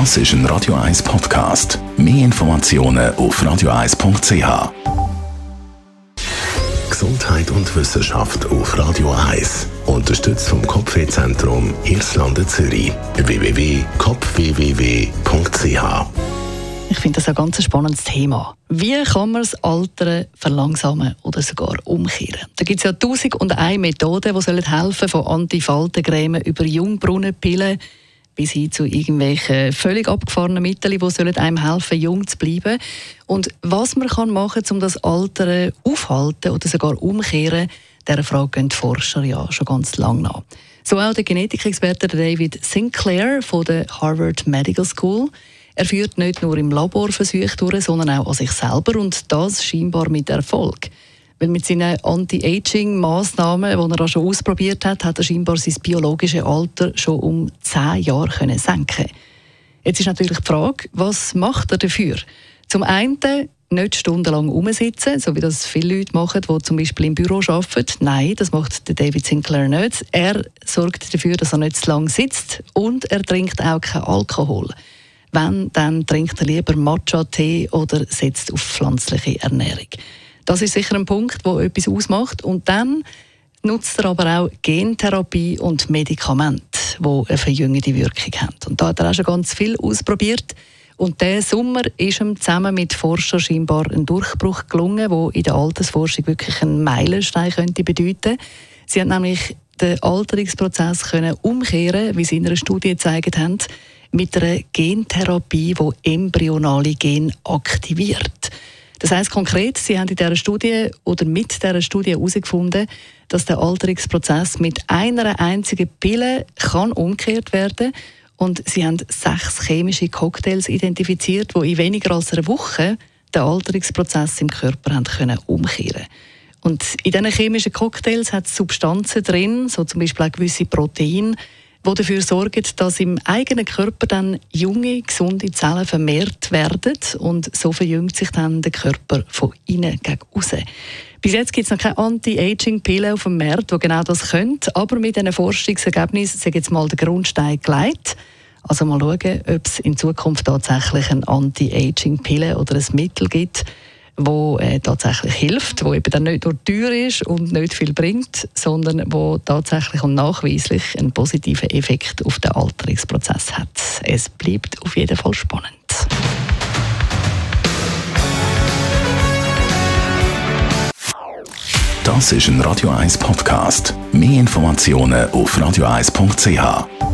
Das ist ein Radio 1 Podcast. Mehr Informationen auf radio1.ch. Gesundheit und Wissenschaft auf Radio 1. Unterstützt vom Kopfwehzentrum Irlande Zürich. www.kopfwww.ch ich finde das ein ganz spannendes Thema. Wie kann man das Altern verlangsamen oder sogar umkehren? Da gibt es ja tausend und eine Methoden, die helfen sollen, von Antifaltencreme über Jungbrunnenpillen bis hin zu irgendwelchen völlig abgefahrenen Mitteln, die sollen einem helfen, jung zu bleiben. Und was man kann machen kann, um das Altern aufhalten oder sogar umkehren, dieser Frage gehen die Forscher ja schon ganz lange nach. So auch der Genetikexperte David Sinclair von der Harvard Medical School. Er führt nicht nur im Labor Versuche durch, sondern auch an sich selber und das scheinbar mit Erfolg. Weil mit seinen Anti-Aging-Massnahmen, die er schon ausprobiert hat, hat er scheinbar sein biologisches Alter schon um 10 Jahre können senken Jetzt ist natürlich die Frage, was macht er dafür? Zum einen nicht stundenlang rumsitzen, so wie das viele Leute machen, die zum Beispiel im Büro arbeiten. Nein, das macht David Sinclair nicht. Er sorgt dafür, dass er nicht zu lange sitzt und er trinkt auch keinen Alkohol. Wenn, dann trinkt er lieber Matcha-Tee oder setzt auf pflanzliche Ernährung. Das ist sicher ein Punkt, der etwas ausmacht. Und dann nutzt er aber auch Gentherapie und Medikamente, die eine verjüngende Wirkung haben. Und da hat er auch schon ganz viel ausprobiert. Und der Sommer ist ihm zusammen mit Forschern scheinbar ein Durchbruch gelungen, der in der Altersforschung wirklich einen Meilenstein könnte bedeuten. Sie haben nämlich den Alterungsprozess können umkehren, wie sie in einer Studie gezeigt haben mit einer Gentherapie, die embryonale Gen aktiviert. Das heißt konkret, Sie haben in dieser Studie oder mit dieser Studie herausgefunden, dass der Alterungsprozess mit einer einzigen Pille kann umgekehrt werden. Und Sie haben sechs chemische Cocktails identifiziert, die in weniger als einer Woche den Alterungsprozess im Körper haben können umkehren. Und in diesen chemischen Cocktails hat es Substanzen drin, so zum Beispiel auch gewisse Proteine, die dafür sorgen, dass im eigenen Körper dann junge, gesunde Zellen vermehrt werden und so verjüngt sich dann der Körper von innen gegen außen. Bis jetzt gibt es noch keine Anti-Aging-Pille auf dem Markt, die genau das können, aber mit diesen Forschungsergebnissen ist jetzt mal der Grundstein gelegt. Also mal schauen, ob es in Zukunft tatsächlich eine Anti-Aging-Pille oder ein Mittel gibt, wo äh, tatsächlich hilft, wo eben dann nicht nur teuer ist und nicht viel bringt, sondern wo tatsächlich und nachweislich einen positiven Effekt auf den Alterungsprozess hat. Es bleibt auf jeden Fall spannend. Das ist ein Radio 1 Podcast. Mehr Informationen auf radio1.ch.